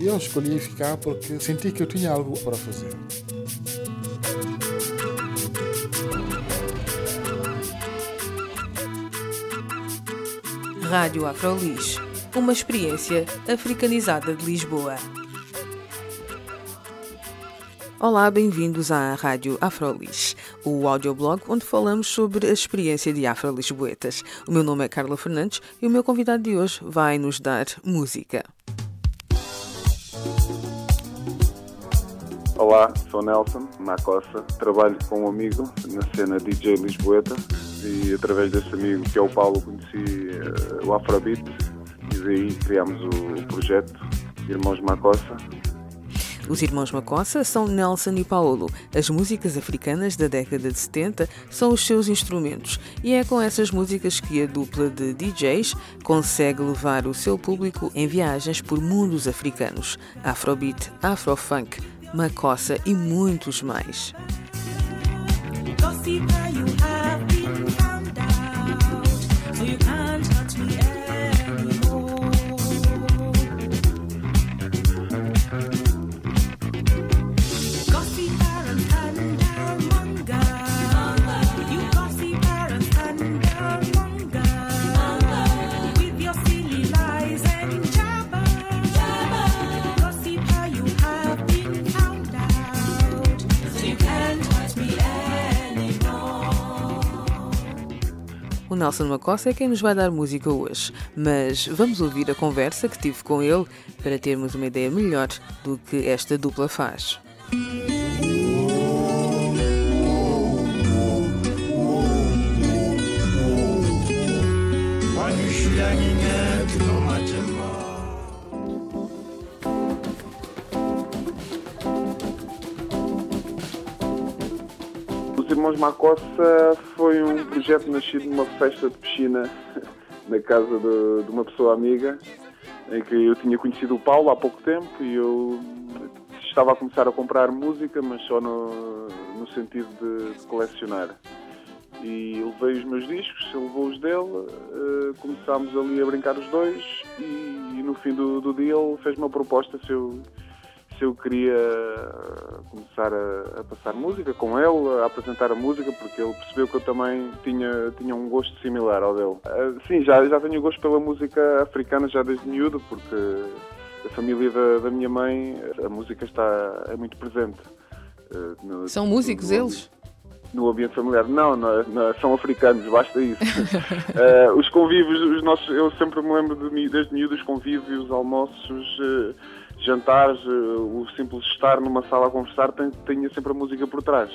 Eu escolhi ficar porque senti que eu tinha algo para fazer. Rádio Afrolis, uma experiência africanizada de Lisboa. Olá, bem-vindos à Rádio Afrolis, o audioblog onde falamos sobre a experiência de afro-lisboetas. O meu nome é Carla Fernandes e o meu convidado de hoje vai nos dar música. Olá, sou Nelson Macossa, trabalho com um amigo na cena DJ Lisboeta e através desse amigo que é o Paulo conheci uh, o Afrobeat e daí criámos o, projeto Irmãos Macossa. Os irmãos Macossa são Nelson e Paulo. As músicas africanas da década de 70 são os seus instrumentos e é com essas músicas que a dupla de DJs consegue levar o seu público em viagens por mundos africanos. Afrobeat, Afrofunk, Macossa e muitos mais. Nelson Macossa é quem nos vai dar música hoje, mas vamos ouvir a conversa que tive com ele para termos uma ideia melhor do que esta dupla faz. Irmãos Macossa foi um projeto nascido numa festa de piscina na casa de, de, uma pessoa amiga, em que eu tinha conhecido o Paulo há pouco tempo e eu estava a começar a comprar música, mas só no, no sentido de, colecionar. E levei os meus discos, ele levou os dele, uh, começámos ali a brincar os dois e, e no fim do, do dia ele fez uma proposta se eu se eu queria começar a, a, passar música com ele, a apresentar a música, porque ele percebeu que eu também tinha, tinha um gosto similar ao dele. Uh, sim, já, já tenho gosto pela música africana já desde miúdo, porque a família da, da minha mãe, a música está, é muito presente. Uh, no, São músicos no, eles? no ambiente familiar. Não, são africanos, basta isso. uh, os convívios, os nossos, eu sempre me lembro de, desde miúdo os convívios, almoços, uh, jantares, uh, o simples estar numa sala a conversar tem, tinha sempre a música por trás.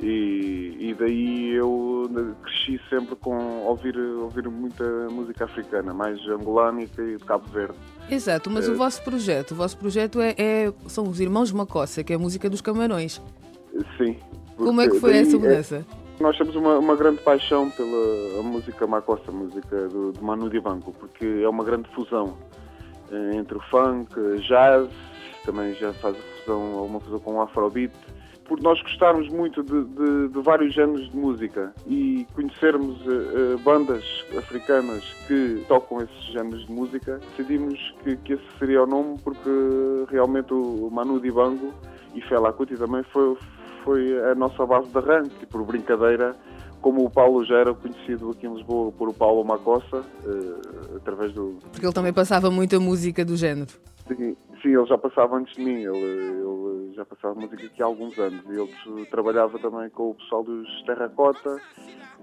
E, e, daí eu cresci sempre com ouvir, ouvir muita música africana, mais angolânica e de Cabo Verde. Exato, mas o vosso projeto, o vosso projeto é, é, são os Irmãos Macossa, que é a música dos Camarões. Sim, como é que foi essa mudança? É, nós temos uma, uma, grande paixão pela música macossa, a música do, do Manu Dibanco, porque é uma grande fusão eh, entre o funk, jazz, também já faz fusão, uma fusão com o afrobeat. Por nós gostarmos muito de, de, de vários géneros de música e conhecermos uh, bandas africanas que tocam esses géneros de música, decidimos que, que esse seria o nome porque realmente o Manu Dibango e Fela Kuti também foi, foi a nossa base de arranque, por brincadeira, como o Paulo já era conhecido aqui em Lisboa por o Paulo Macossa, uh, através do... Porque ele também passava muita música do género. Sim, sim, ele já passava antes de mim, ele, ele já passava música aqui há alguns anos. Ele trabalhava também com o pessoal dos Terracota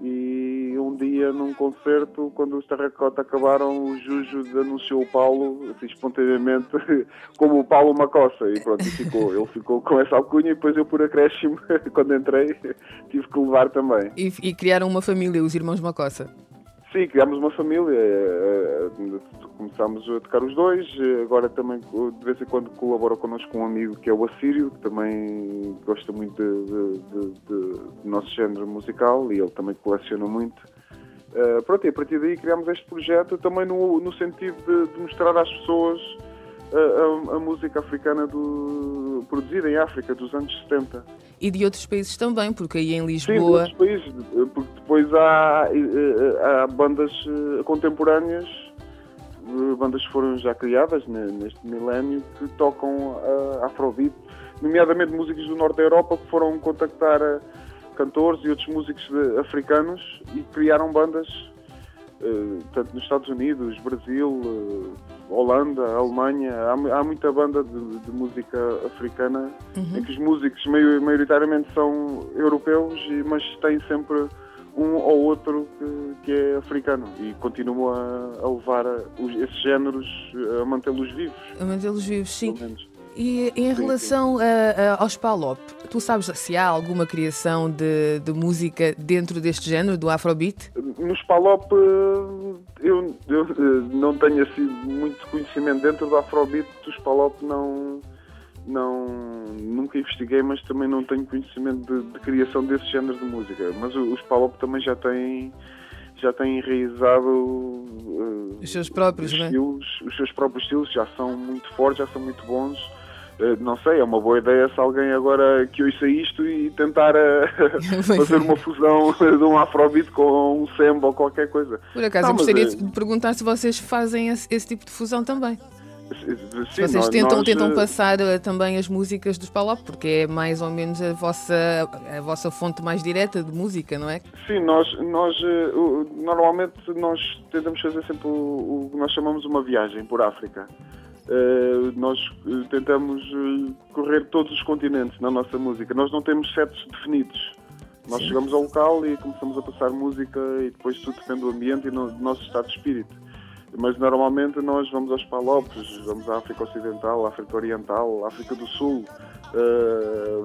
e um dia num concerto, quando os Terracota acabaram, o Juju anunciou o Paulo, assim, espontaneamente, como o Paulo Macossa. E pronto, ficou, ele ficou com essa alcunha e depois eu, por acréscimo, quando entrei, tive que levar também. E, e criaram uma família, os irmãos Macossa? Sim, criámos uma família, eh, eh, começámos a tocar os dois, eh, agora também de vez em quando colabora connosco um amigo que é o Assírio, que também gosta muito de, de, de, de, do nosso género musical e ele também coleciona muito. Pronto, e a partir daí criámos este projeto também no, no sentido de, mostrar às pessoas a, a, a, música africana do, produzida em África dos anos 70. E de outros países também, porque aí em Lisboa. Sim, de outros países, porque depois há, há bandas eh, contemporâneas, eh, bandas que foram já criadas neste milénio, que tocam Afrobeat, nomeadamente músicos do norte da Europa que foram contactar cantores e outros músicos africanos e criaram bandas eh, tanto nos Estados Unidos, Brasil, eh, Holanda, Alemanha, há, há muita banda de, de música africana uhum. em que os músicos maioritariamente são europeus, mas têm sempre um ou outro que, que é africano e continuam a, a levar os, esses géneros, a mantê-los vivos. A mantê-los vivos, sim. E em relação a, a, aos Palop, tu sabes se há alguma criação de, de, música dentro deste género, do Afrobeat? Nos Palop eh, eu, eu, eh, não tenho assim muito conhecimento dentro do Afrobeat, dos Palop não, não, nunca investiguei, mas também não tenho conhecimento de, de criação desse género de música. Mas os Palop também já têm já têm enraizado uh, os seus próprios, os, é? estilos, os seus próprios estilos já são muito fortes, já são muito bons não sei, é uma boa ideia se alguém agora que ouça isto e tentar eh, fazer uma fusão de um afrobeat com um samba ou qualquer coisa. Por acaso, não, eu gostaria é... de perguntar se vocês fazem esse, esse tipo de fusão também. Sim, vocês nós, tentam, nós, tentam passar uh, também as músicas dos Palop, porque é mais ou menos a vossa, a vossa fonte mais direta de música, não é? Sim, nós, nós normalmente nós tentamos fazer sempre o, o que nós chamamos uma viagem por África. Uh, nós eh, tentamos eh, correr todos os continentes na nossa música. Nós não temos setos definidos. Nós Sim. chegamos ao local e começamos a passar música e depois tudo depende do ambiente e do nosso estado de espírito. Mas normalmente nós vamos aos Palopes, vamos à África Ocidental, África Oriental, África do Sul,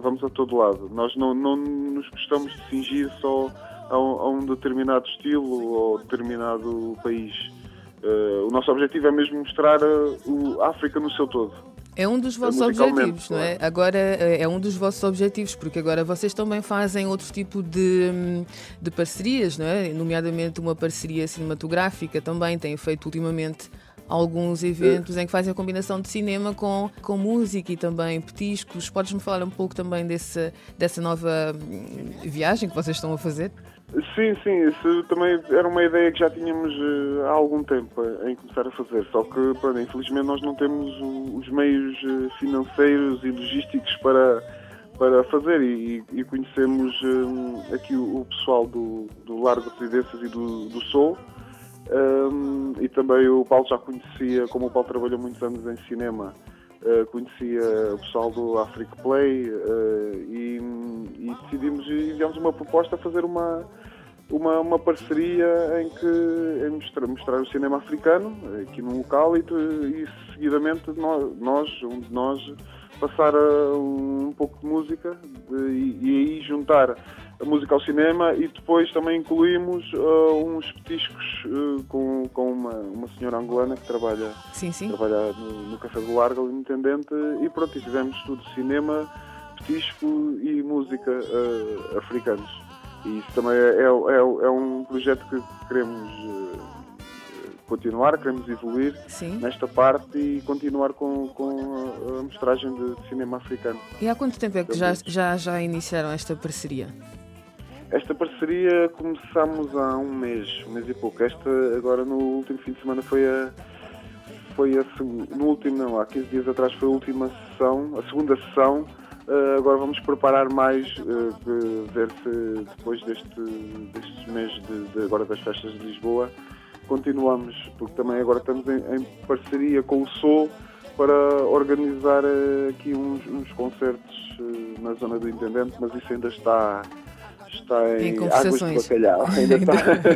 vamos a todo lado. Nós não, não nos gostamos de cingir só a um, a um determinado estilo ou determinado país. Uh, o nosso objetivo é mesmo mostrar a África no seu todo. É um dos vossos objetivos, não é? Agora é um dos vossos objetivos, porque agora vocês também fazem outro tipo de, hum, de parcerias, não é? Nomeadamente uma parceria cinematográfica também, têm feito ultimamente alguns eventos em que fazem a combinação de cinema com, com música e também petiscos. Podes-me falar um pouco também desse, dessa nova hum, viagem que vocês estão a fazer? Sim, sim, isso também era uma ideia que já tínhamos uh, há algum tempo em começar a fazer, só que, pronto, infelizmente, nós não temos os meios uh, financeiros e logísticos para, para fazer. E, e conhecemos um, aqui o, pessoal do, do Largo das Residências e do, do Sol um, e também o Paulo já conhecia, como o Paulo trabalhou muitos anos em cinema, uh, conhecia o pessoal do Africa Play e, e decidimos e enviamos uma proposta a fazer uma uma, uma parceria em que em mostrar, mostrar o cinema africano aqui num local e, e seguidamente nós, um de nós, passar um, um pouco de música e, e, aí juntar a música ao cinema e depois também incluímos uh, uns petiscos uh, com, com uma, uma senhora angolana que trabalha, sim, sim. trabalha no, no Café do Largo, intendente, e pronto, e fizemos tudo cinema, petisco e música uh, africanos. E isso também é, é, é, é um projeto que queremos uh, continuar, queremos evoluir Sim. nesta parte e continuar com, com a, a mostragem de cinema africano. E há quanto tempo é que já, já, já iniciaram esta parceria? Esta parceria começámos há um mês, um mês e pouco. Esta agora no último fim de semana foi a foi a no último não, há 15 dias atrás foi a última sessão, a segunda sessão Uh, agora vamos preparar mais, uh, de ver se depois deste, destes meses de, de, agora das festas de Lisboa continuamos, porque também agora estamos em, em parceria com o Sol para organizar uh, aqui uns, uns concertos na zona do Intendente, mas isso ainda está está em, em águas de bacalhau. Ainda está...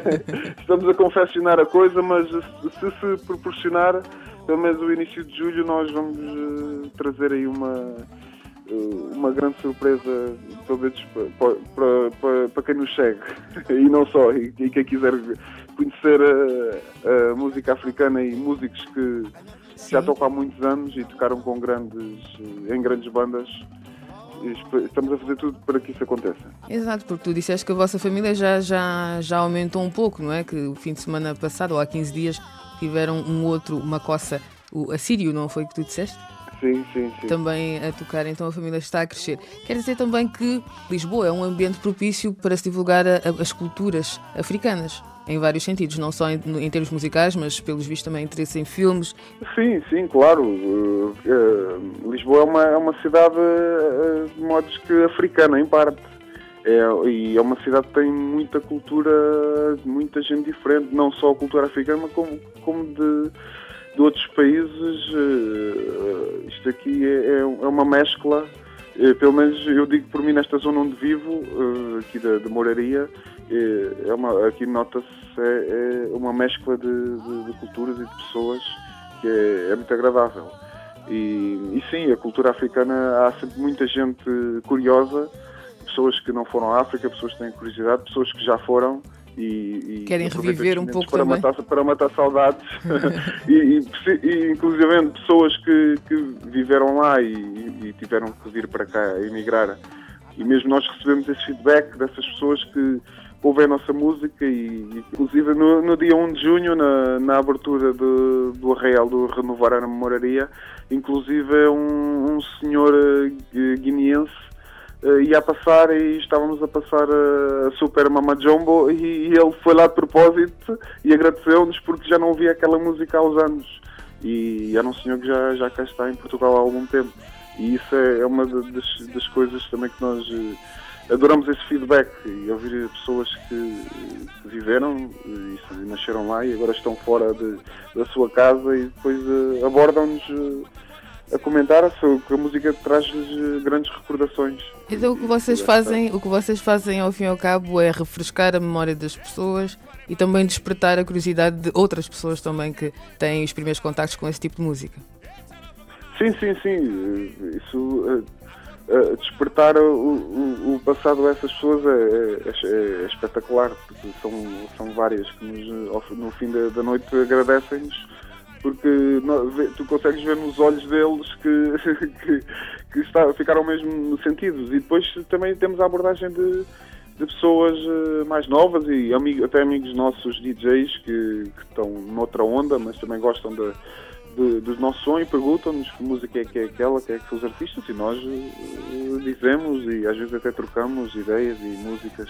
Estamos a confeccionar a coisa, mas se se proporcionar, pelo menos o início de julho, nós vamos trazer aí uma eh, uma grande surpresa, pelo menos para, para, para, para, quem nos segue, e não só, e, e quem quiser conhecer a, a música africana e músicos que Sim. já tocam há muitos anos e tocaram com grandes, em grandes bandas. Estamos a fazer tudo para que isso aconteça. Exato, porque tu disseste que a vossa família já, já, já aumentou um pouco, não é? Que o fim de semana passado, ou há 15 dias, tiveram um outro, uma coça, o assírio, não foi que tu disseste? Sim, sim, sim. Também a tocar, então a família está a crescer. Quer dizer também que Lisboa é um ambiente propício para se divulgar a- a- as culturas africanas, em vários sentidos, não só em, em termos musicais, mas pelos vistos também interesse em filmes. Sim, sim, claro. Uh, uh, Lisboa é uma, é uma cidade, uh, de modos que africana, em parte. É, e é uma cidade que tem muita cultura, muita gente diferente, não só a cultura africana, como, como de, de outros países. Uh, isto aqui é, é uma mescla. Uh, pelo menos eu digo por mim, nesta zona onde vivo, uh, aqui da, Moraria, é é uma, aqui nota-se é, é uma mescla de, de- de culturas e de pessoas que é, é muito agradável. E, e sim, a cultura africana há sempre muita gente curiosa, pessoas que não foram à África, pessoas que têm curiosidade, pessoas que já foram e, e Querem reviver um pouco para também. matar, para matar saudades e, e, e inclusive pessoas que, que viveram lá e, tiveram que vir para cá, emigrar. E mesmo nós recebemos esse feedback dessas pessoas que ouvem a nossa música e, e, inclusive no, no dia 1 de junho, na, na abertura do, do Arraial do Renovar a Memoraria, inclusive um, um senhor eh, guineense eh, ia passar e estávamos a passar a Super Mama Jumbo e, e ele foi lá de propósito e agradeceu-nos porque já não ouvia aquela música há uns anos. E era um senhor que já, já cá está em Portugal há algum tempo. E isso é, é uma da- das, das coisas também que nós eh, adoramos esse feedback e ouvir pessoas que, viveram e nasceram lá e agora estão fora de- da sua casa e depois eh, abordam-nos eh, a comentar que a música traz-lhes eh, grandes recordações. Então o que vocês fazem, o que vocês fazem ao fim e ao cabo é refrescar a memória das pessoas e também despertar a curiosidade de outras pessoas também que têm os primeiros contactos com esse tipo de música. Sim, sim, sim. eh, Isso eh, despertar o, o, o passado a essas pessoas é, é- é espetacular, porque são, são várias que nos, no fim da, da noite agradecem-nos, porque tu consegues ver nos olhos deles que, que, que está, ficaram mesmo sentidos. E depois também temos a abordagem de, de pessoas eh, mais novas e até amigos nossos DJs que, que estão noutra onda, mas também gostam da de- do nosso som e perguntam-nos que música é que é aquela, que é que são os artistas e nós eh, dizemos e às vezes até trocamos ideias e músicas.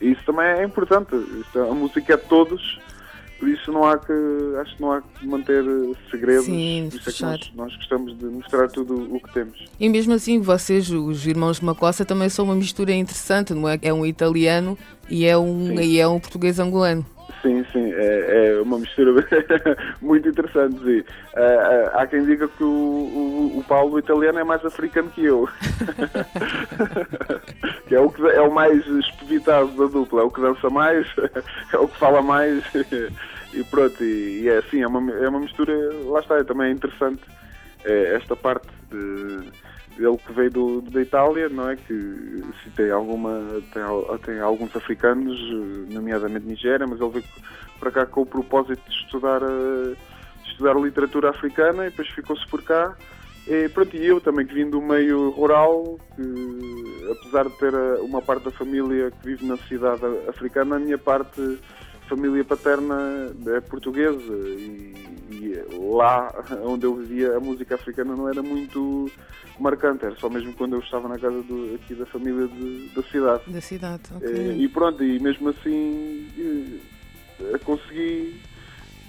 E isso também é importante. É- a música é de todos, por isso não há que acho que não há que manter eh, segredos. Sim, por isso é que nós, nós gostamos de mostrar tudo o que temos. E mesmo assim, vocês, os irmãos de Macossa, também são uma mistura interessante, não é? É um italiano e é um, Sim. e é um português angolano. Sim, sim, é, é uma mistura muito interessante. Sim. Ah, ah, há quem diga que o, o, o Paulo italiano é mais africano que eu. que é o, que é o mais expeditado da dupla, é o que dança mais, é o que fala mais. E pronto, e, e é assim, é uma, é uma mistura, lá está, é também interessante é, esta parte de ele que veio do, da Itália, não é? Que se tem alguma tem, tem alguns africanos, nomeadamente Nigéria, mas ele veio para cá com o propósito de estudar eh, estudar literatura africana e depois ficou-se por cá. E pronto, e eu também que vim do meio rural, que apesar de ter eh, uma parte da família que vive na cidade africana, a minha parte família paterna é portuguesa e, e lá onde eu vivia a música africana não era muito marcante, era só mesmo quando eu estava na casa do, aqui da família de- da cidade. Da cidade, ok. Eh, E pronto, e mesmo assim eh, consegui,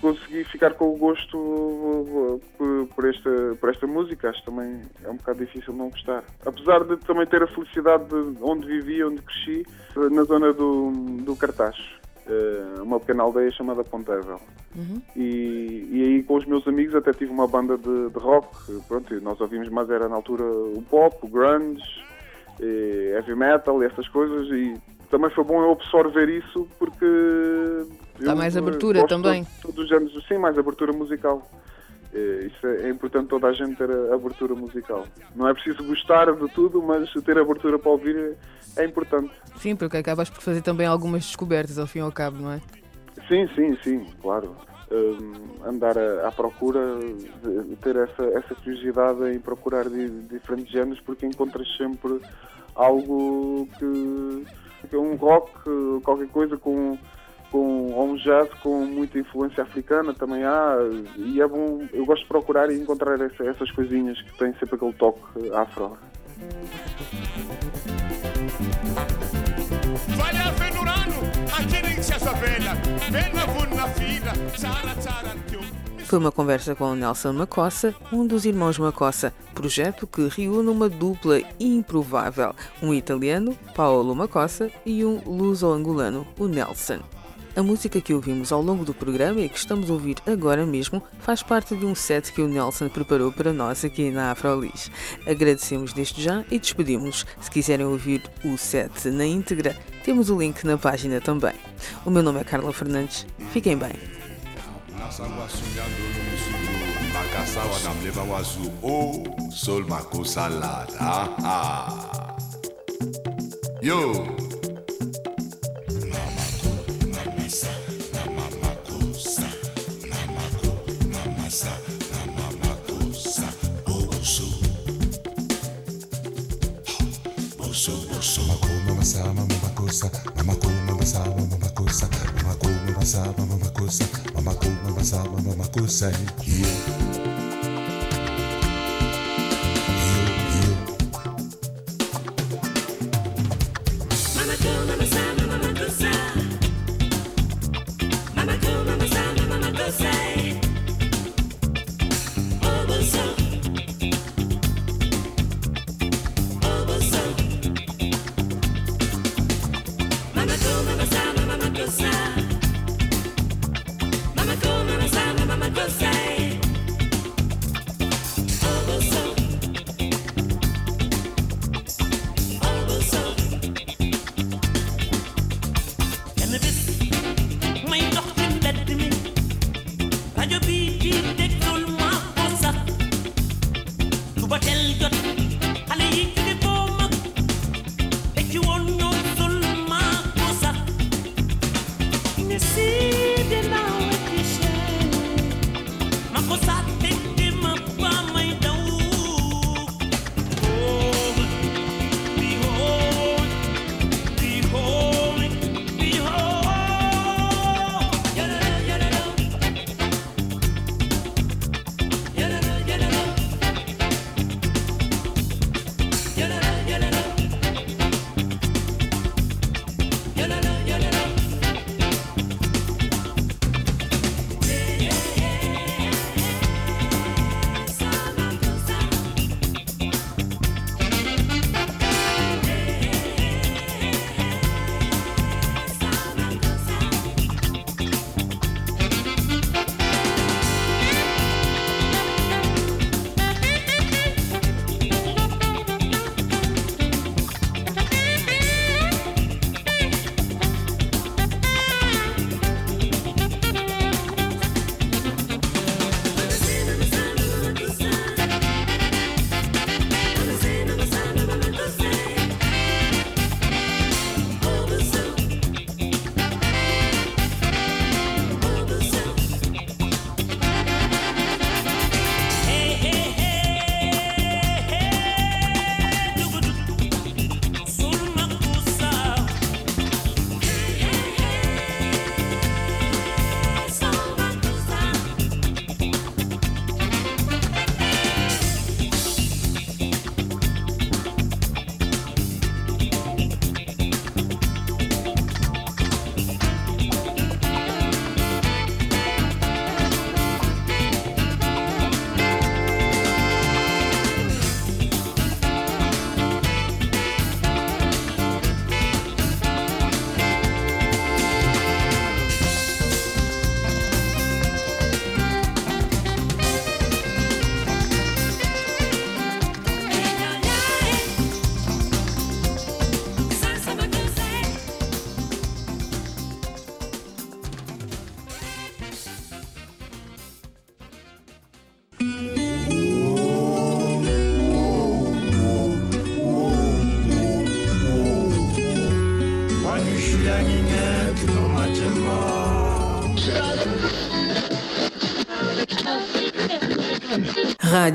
consegui ficar com o gosto por, por esta, por esta música. Acho que também é um bocado difícil não gostar. Apesar de também ter a felicidade de onde vivi, onde cresci, na zona do, do Cartacho. Eh, uma pequena aldeia chamada Pontevel. Uhum. E, e aí com os meus amigos até tive uma banda de, de rock, pronto, nós ouvimos mais era na altura o pop, o grunge, heavy metal e essas coisas e também foi bom eu absorver isso porque Dá eu, mais eh, abertura também. Todos os géneros, sim, mais abertura musical. Eh, Isso é, é importante toda a gente ter a abertura musical. Não é preciso gostar de tudo, mas ter abertura para ouvir é, importante. Sim, porque acabas por fazer também algumas descobertas ao fim e ao cabo, não é? Sim, sim, sim, claro. Um, andar à, à procura, de, ter essa, essa curiosidade em procurar de, diferentes géneros, porque encontras sempre algo que, que é um rock, qualquer coisa com com um jazz com muita influência africana também há e é bom eu gosto de procurar e encontrar essa, essas coisinhas que têm sempre aquele toque afro. Foi uma conversa com Nelson Macossa, um dos irmãos Macossa, projeto que reúne uma dupla improvável, um italiano, Paolo Macossa, e um luso-angolano, o Nelson. A música que ouvimos ao longo do programa e que estamos a ouvir agora mesmo faz parte de um set que o Nelson preparou para nós aqui na Afrolis. Agradecemos desde já e despedimos. Se quiserem ouvir o set na íntegra, temos o link na página também. O meu nome é Carla Fernandes. Fiquem bem. Yo! Yeah.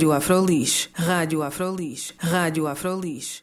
Rádio Afrolis, Rádio Afrolis, Rádio Afrolis.